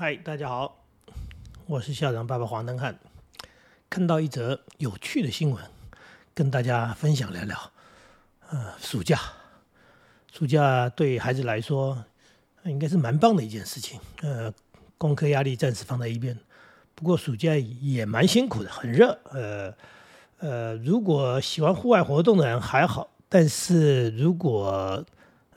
嗨，大家好，我是校长爸爸黄登汉。看到一则有趣的新闻，跟大家分享聊聊。呃，暑假，暑假对孩子来说应该是蛮棒的一件事情。呃，功课压力暂时放在一边，不过暑假也蛮辛苦的，很热。呃呃，如果喜欢户外活动的人还好，但是如果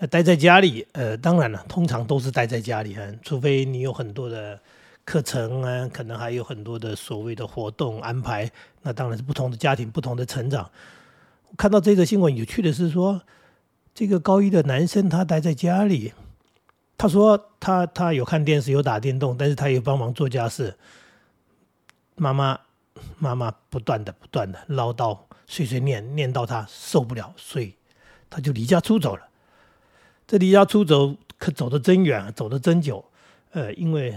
待在家里，呃，当然了，通常都是待在家里，除非你有很多的课程啊，可能还有很多的所谓的活动安排，那当然是不同的家庭、不同的成长。看到这个新闻，有趣的是说，这个高一的男生他待在家里，他说他他有看电视、有打电动，但是他也帮忙做家事。妈妈妈妈不断的不断的唠叨、碎碎念，念到他受不了，所以他就离家出走了。这离家出走可走得真远，走得真久，呃，因为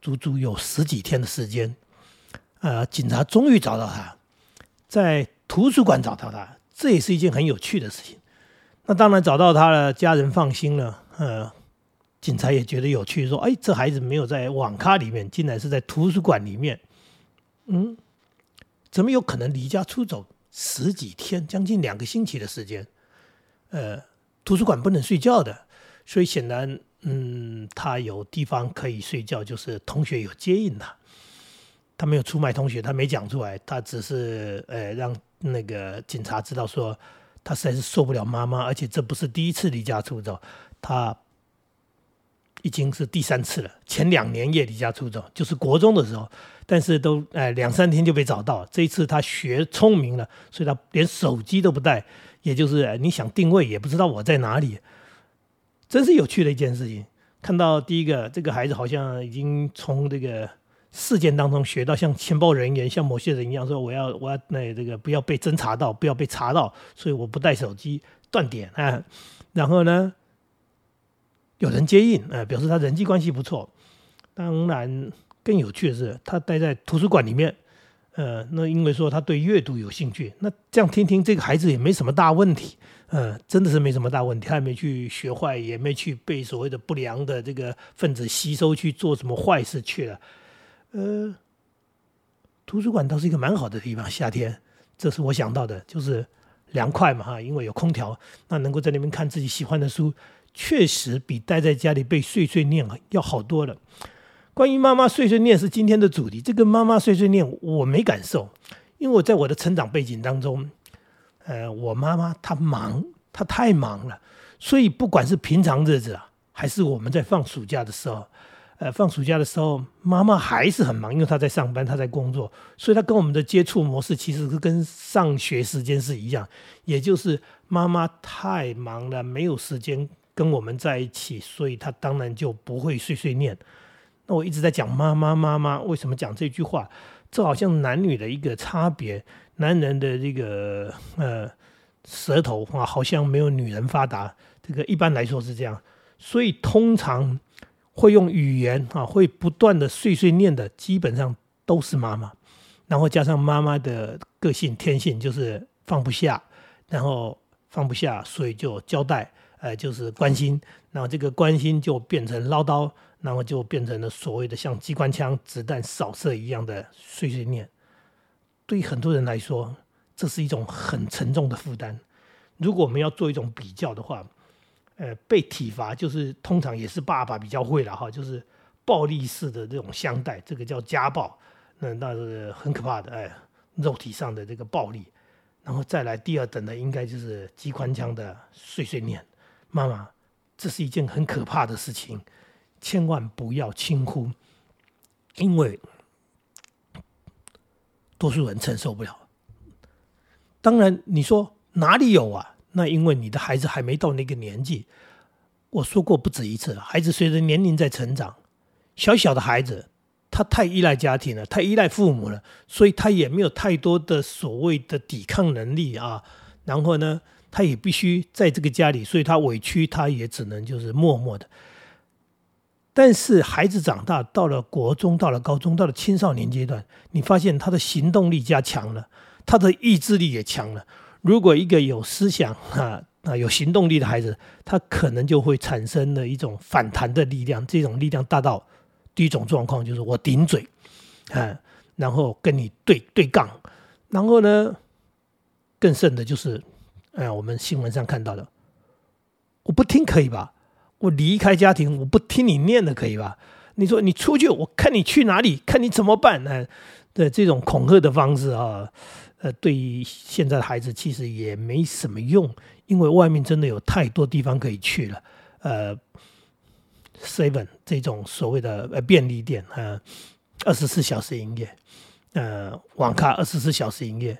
足足有十几天的时间，呃，警察终于找到他，在图书馆找到他，这也是一件很有趣的事情。那当然找到他了，家人放心了，呃，警察也觉得有趣，说：“哎，这孩子没有在网咖里面，竟然是在图书馆里面，嗯，怎么有可能离家出走十几天，将近两个星期的时间？”呃。图书馆不能睡觉的，所以显然，嗯，他有地方可以睡觉，就是同学有接应他。他没有出卖同学，他没讲出来，他只是呃让那个警察知道说，他实在是受不了妈妈，而且这不是第一次离家出走，他已经是第三次了。前两年也离家出走，就是国中的时候，但是都哎两三天就被找到。这一次他学聪明了，所以他连手机都不带。也就是你想定位也不知道我在哪里，真是有趣的一件事情。看到第一个这个孩子好像已经从这个事件当中学到像情报人员，像某些人一样说我要我要那这个不要被侦查到，不要被查到，所以我不带手机断点啊。然后呢，有人接应啊，表示他人际关系不错。当然更有趣的是，他待在图书馆里面。呃，那因为说他对阅读有兴趣，那这样听听这个孩子也没什么大问题，呃，真的是没什么大问题，他也没去学坏，也没去被所谓的不良的这个分子吸收去做什么坏事去了。呃，图书馆倒是一个蛮好的地方，夏天，这是我想到的，就是凉快嘛哈，因为有空调，那能够在那边看自己喜欢的书，确实比待在家里被碎碎念要好多了。关于妈妈碎碎念是今天的主题。这个妈妈碎碎念我没感受，因为我在我的成长背景当中，呃，我妈妈她忙，她太忙了，所以不管是平常日子啊，还是我们在放暑假的时候，呃，放暑假的时候，妈妈还是很忙，因为她在上班，她在工作，所以她跟我们的接触模式其实是跟上学时间是一样，也就是妈妈太忙了，没有时间跟我们在一起，所以她当然就不会碎碎念。那我一直在讲妈妈妈妈，为什么讲这句话？这好像男女的一个差别，男人的这个呃舌头啊，好像没有女人发达。这个一般来说是这样，所以通常会用语言啊，会不断的碎碎念的，基本上都是妈妈。然后加上妈妈的个性天性就是放不下，然后放不下，所以就交代，呃，就是关心。然后这个关心就变成唠叨。那么就变成了所谓的像机关枪子弹扫射一样的碎碎念，对于很多人来说，这是一种很沉重的负担。如果我们要做一种比较的话，呃，被体罚就是通常也是爸爸比较会了哈，就是暴力式的这种相待，这个叫家暴，那那是很可怕的，哎，肉体上的这个暴力。然后再来第二等的，应该就是机关枪的碎碎念。妈妈，这是一件很可怕的事情。千万不要轻忽，因为多数人承受不了。当然，你说哪里有啊？那因为你的孩子还没到那个年纪。我说过不止一次，孩子随着年龄在成长，小小的孩子他太依赖家庭了，太依赖父母了，所以他也没有太多的所谓的抵抗能力啊。然后呢，他也必须在这个家里，所以他委屈，他也只能就是默默的。但是孩子长大到了国中，到了高中，到了青少年阶段，你发现他的行动力加强了，他的意志力也强了。如果一个有思想啊啊有行动力的孩子，他可能就会产生了一种反弹的力量，这种力量大到第一种状况就是我顶嘴，啊，然后跟你对对杠，然后呢，更甚的就是，哎，我们新闻上看到的，我不听可以吧？我离开家庭，我不听你念的可以吧？你说你出去，我看你去哪里，看你怎么办？呢？的这种恐吓的方式啊，呃，对于现在的孩子其实也没什么用，因为外面真的有太多地方可以去了，呃。Seven 这种所谓的呃便利店啊，二十四小时营业，呃，网咖二十四小时营业。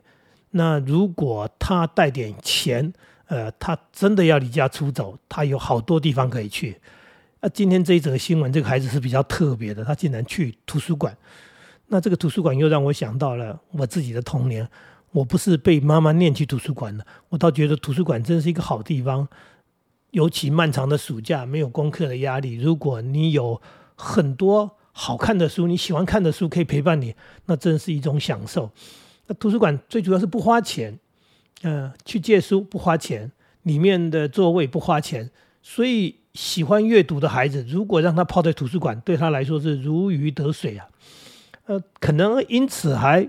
那如果他带点钱，呃，他真的要离家出走，他有好多地方可以去。那今天这一则新闻，这个孩子是比较特别的，他竟然去图书馆。那这个图书馆又让我想到了我自己的童年。我不是被妈妈念去图书馆的，我倒觉得图书馆真是一个好地方。尤其漫长的暑假，没有功课的压力。如果你有很多好看的书，你喜欢看的书可以陪伴你，那真是一种享受。那图书馆最主要是不花钱，嗯，去借书不花钱，里面的座位不花钱，所以喜欢阅读的孩子，如果让他泡在图书馆，对他来说是如鱼得水啊。呃，可能因此还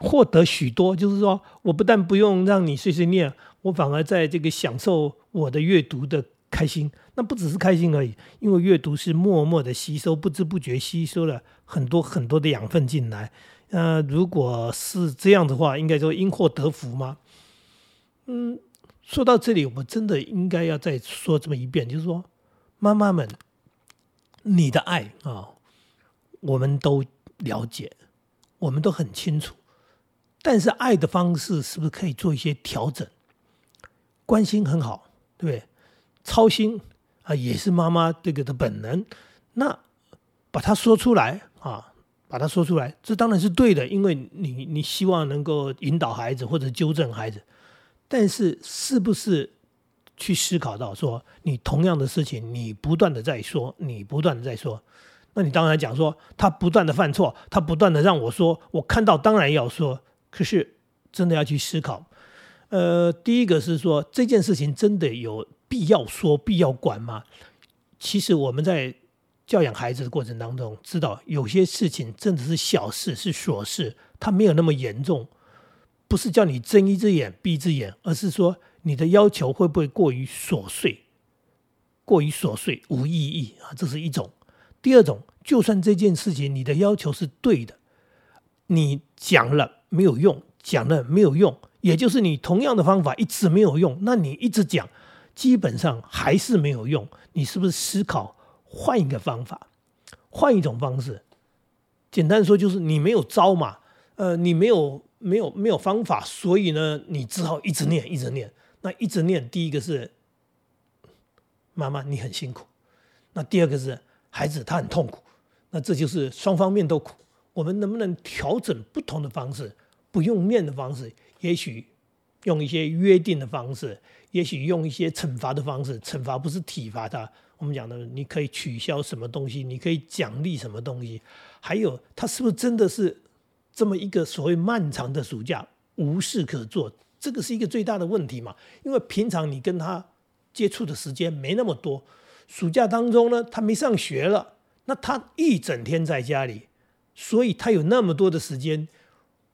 获得许多，就是说我不但不用让你碎碎念。我反而在这个享受我的阅读的开心，那不只是开心而已，因为阅读是默默的吸收，不知不觉吸收了很多很多的养分进来。呃，如果是这样的话，应该说因祸得福吗？嗯，说到这里，我真的应该要再说这么一遍，就是说，妈妈们，你的爱啊，我们都了解，我们都很清楚，但是爱的方式是不是可以做一些调整？关心很好，对不对？操心啊，也是妈妈这个的本能。那把它说出来啊，把它说出来，这当然是对的，因为你你希望能够引导孩子或者纠正孩子。但是，是不是去思考到说，你同样的事情，你不断的在说，你不断的在说，那你当然讲说，他不断的犯错，他不断的让我说，我看到当然要说，可是真的要去思考。呃，第一个是说这件事情真的有必要说、必要管吗？其实我们在教养孩子的过程当中，知道有些事情真的是小事、是琐事，它没有那么严重，不是叫你睁一只眼闭一只眼，而是说你的要求会不会过于琐碎、过于琐碎无意义啊？这是一种。第二种，就算这件事情你的要求是对的，你讲了没有用，讲了没有用。也就是你同样的方法一直没有用，那你一直讲，基本上还是没有用。你是不是思考换一个方法，换一种方式？简单说就是你没有招嘛，呃，你没有没有没有方法，所以呢，你只好一直念，一直念。那一直念，第一个是妈妈你很辛苦，那第二个是孩子他很痛苦，那这就是双方面都苦。我们能不能调整不同的方式，不用念的方式？也许用一些约定的方式，也许用一些惩罚的方式。惩罚不是体罚他，我们讲的你可以取消什么东西，你可以奖励什么东西。还有，他是不是真的是这么一个所谓漫长的暑假无事可做？这个是一个最大的问题嘛？因为平常你跟他接触的时间没那么多，暑假当中呢，他没上学了，那他一整天在家里，所以他有那么多的时间。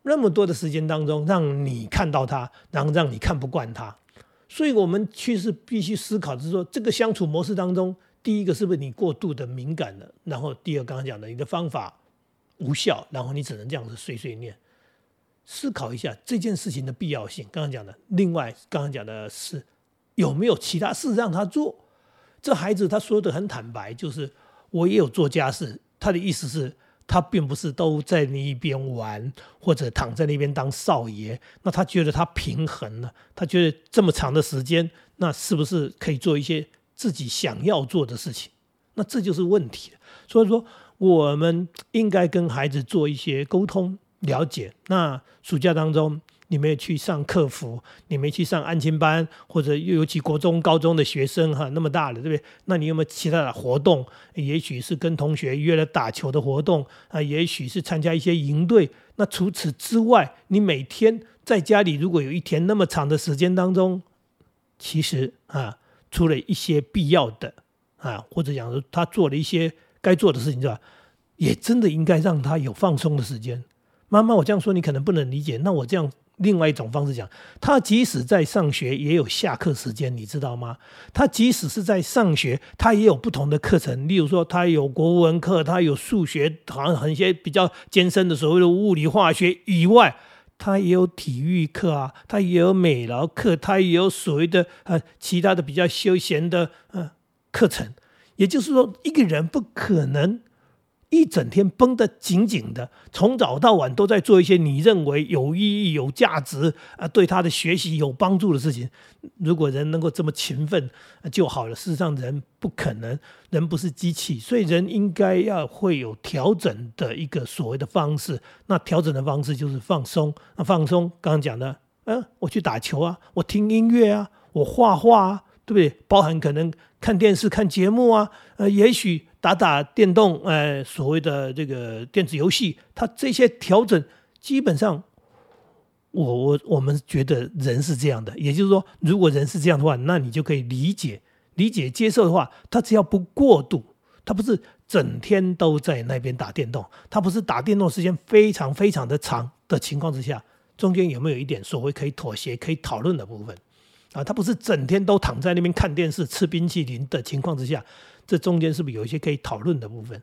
那么多的时间当中，让你看到他，然后让你看不惯他，所以我们其实必须思考，就是说这个相处模式当中，第一个是不是你过度的敏感了？然后第二，刚刚讲的你的方法无效，然后你只能这样子碎碎念。思考一下这件事情的必要性。刚刚讲的，另外刚刚讲的是有没有其他事让他做？这孩子他说的很坦白，就是我也有做家事。他的意思是。他并不是都在那一边玩，或者躺在那边当少爷。那他觉得他平衡了，他觉得这么长的时间，那是不是可以做一些自己想要做的事情？那这就是问题所以说，我们应该跟孩子做一些沟通、了解。那暑假当中。你没有去上客服，你没去上安亲班，或者又尤其国中、高中的学生哈，那么大了，对不对？那你有没有其他的活动？也许是跟同学约了打球的活动啊，也许是参加一些营队。那除此之外，你每天在家里，如果有一天那么长的时间当中，其实啊，除了一些必要的啊，或者讲说他做了一些该做的事情，是吧？也真的应该让他有放松的时间。妈妈，我这样说你可能不能理解，那我这样。另外一种方式讲，他即使在上学也有下课时间，你知道吗？他即使是在上学，他也有不同的课程。例如说，他有国文课，他有数学，好像很些比较艰深的所谓的物理化学以外，他也有体育课啊，他也有美劳课，他也有所谓的呃其他的比较休闲的呃课程。也就是说，一个人不可能。一整天绷得紧紧的，从早到晚都在做一些你认为有意义、有价值啊，对他的学习有帮助的事情。如果人能够这么勤奋就好了。事实上，人不可能，人不是机器，所以人应该要会有调整的一个所谓的方式。那调整的方式就是放松。那放松，刚刚讲的，嗯，我去打球啊，我听音乐啊，我画画啊，对不对？包含可能看电视、看节目啊，呃，也许。打打电动，呃，所谓的这个电子游戏，它这些调整基本上，我我我们觉得人是这样的，也就是说，如果人是这样的话，那你就可以理解、理解、接受的话，他只要不过度，他不是整天都在那边打电动，他不是打电动时间非常非常的长的情况之下，中间有没有一点所谓可以妥协、可以讨论的部分？啊，他不是整天都躺在那边看电视、吃冰淇淋的情况之下。这中间是不是有一些可以讨论的部分？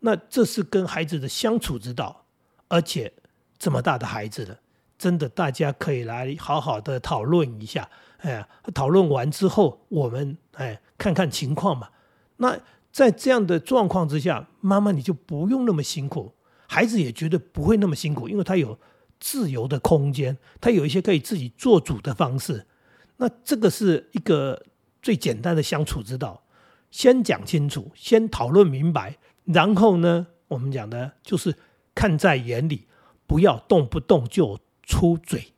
那这是跟孩子的相处之道，而且这么大的孩子了，真的大家可以来好好的讨论一下。哎，讨论完之后，我们哎看看情况嘛。那在这样的状况之下，妈妈你就不用那么辛苦，孩子也绝对不会那么辛苦，因为他有自由的空间，他有一些可以自己做主的方式。那这个是一个最简单的相处之道。先讲清楚，先讨论明白，然后呢，我们讲的就是看在眼里，不要动不动就出嘴。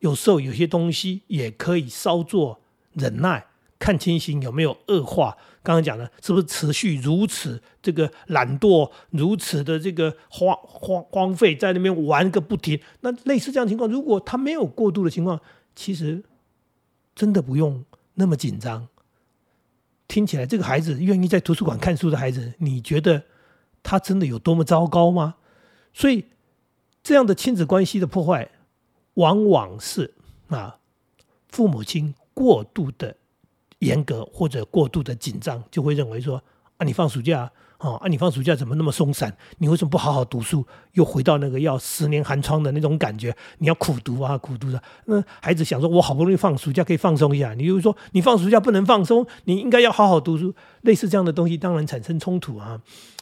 有时候有些东西也可以稍作忍耐，看情形有没有恶化。刚刚讲的是不是持续如此这个懒惰，如此的这个荒荒荒废，在那边玩个不停？那类似这样情况，如果他没有过度的情况，其实真的不用那么紧张。听起来，这个孩子愿意在图书馆看书的孩子，你觉得他真的有多么糟糕吗？所以，这样的亲子关系的破坏，往往是啊，父母亲过度的严格或者过度的紧张，就会认为说啊，你放暑假。哦，啊，你放暑假怎么那么松散？你为什么不好好读书？又回到那个要十年寒窗的那种感觉？你要苦读啊，苦读的。那孩子想说，我好不容易放暑假可以放松一下，你又说你放暑假不能放松，你应该要好好读书。类似这样的东西，当然产生冲突啊。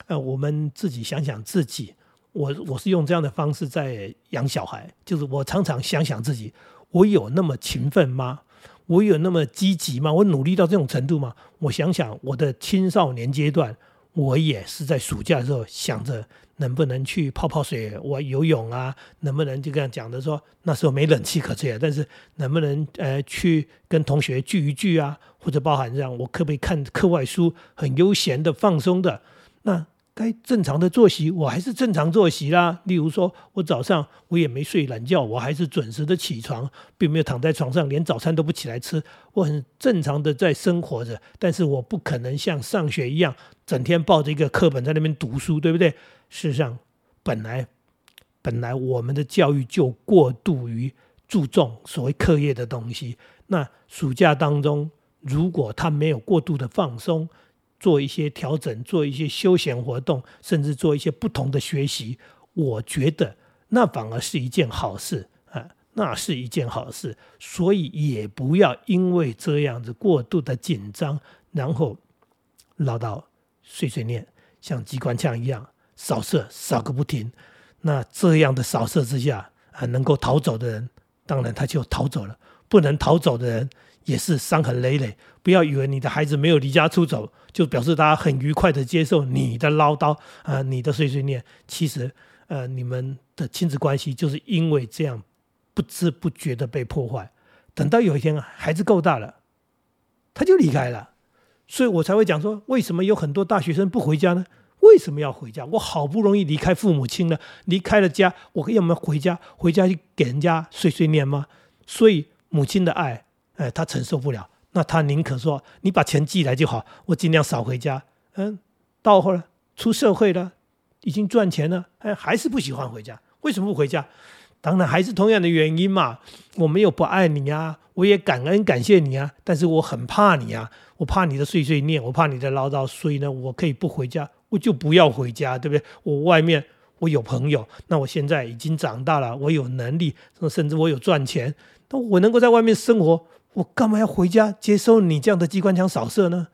呃，我们自己想想自己，我我是用这样的方式在养小孩，就是我常常想想自己，我有那么勤奋吗？我有那么积极吗？我努力到这种程度吗？我想想我的青少年阶段。我也是在暑假的时候想着能不能去泡泡水、我游泳啊，能不能就这样讲的说那时候没冷气可吹，但是能不能呃去跟同学聚一聚啊，或者包含这样，我可不可以看课外书，很悠闲的、放松的那。该正常的作息，我还是正常作息啦。例如说，我早上我也没睡懒觉，我还是准时的起床，并没有躺在床上连早餐都不起来吃。我很正常的在生活着，但是我不可能像上学一样，整天抱着一个课本在那边读书，对不对？事实上，本来本来我们的教育就过度于注重所谓课业的东西。那暑假当中，如果他没有过度的放松，做一些调整，做一些休闲活动，甚至做一些不同的学习，我觉得那反而是一件好事啊，那是一件好事。所以也不要因为这样子过度的紧张，然后唠叨碎碎念，像机关枪一样扫射扫个不停。那这样的扫射之下啊，能够逃走的人，当然他就逃走了；不能逃走的人。也是伤痕累累。不要以为你的孩子没有离家出走，就表示他很愉快的接受你的唠叨啊，你的碎碎念。其实，呃，你们的亲子关系就是因为这样不知不觉的被破坏。等到有一天孩子够大了，他就离开了。所以我才会讲说，为什么有很多大学生不回家呢？为什么要回家？我好不容易离开父母亲了，离开了家，我要么回家，回家去给人家碎碎念吗？所以母亲的爱。哎，他承受不了，那他宁可说你把钱寄来就好，我尽量少回家。嗯，到后来出社会了，已经赚钱了，哎，还是不喜欢回家，为什么不回家？当然还是同样的原因嘛，我没有不爱你啊，我也感恩感谢你啊，但是我很怕你啊，我怕你的碎碎念，我怕你的唠叨，所以呢，我可以不回家，我就不要回家，对不对？我外面我有朋友，那我现在已经长大了，我有能力，甚至我有赚钱，那我能够在外面生活，我干嘛要回家接受你这样的机关枪扫射呢？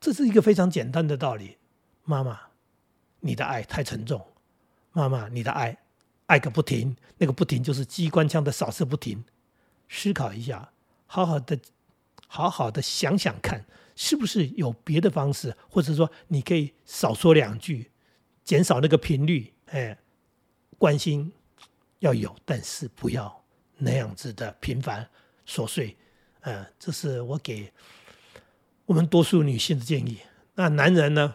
这是一个非常简单的道理。妈妈，你的爱太沉重，妈妈，你的爱。爱个不停，那个不停就是机关枪的扫射不停。思考一下，好好的，好好的想想看，是不是有别的方式，或者说你可以少说两句，减少那个频率。哎，关心要有，但是不要那样子的频繁琐碎。嗯，这是我给我们多数女性的建议。那男人呢？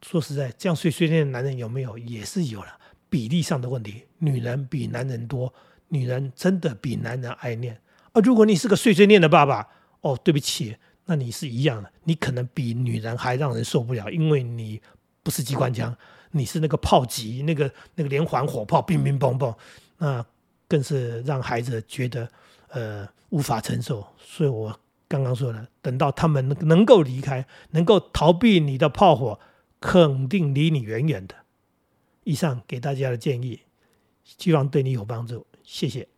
说实在，这样碎碎念的男人有没有？也是有了。比例上的问题，女人比男人多，女人真的比男人爱念。而如果你是个碎碎念的爸爸，哦，对不起，那你是一样的，你可能比女人还让人受不了，因为你不是机关枪，你是那个炮击，那个那个连环火炮，乒乒乓乓，那更是让孩子觉得呃无法承受。所以我刚刚说了，等到他们能够离开，能够逃避你的炮火，肯定离你远远的。以上给大家的建议，希望对你有帮助，谢谢。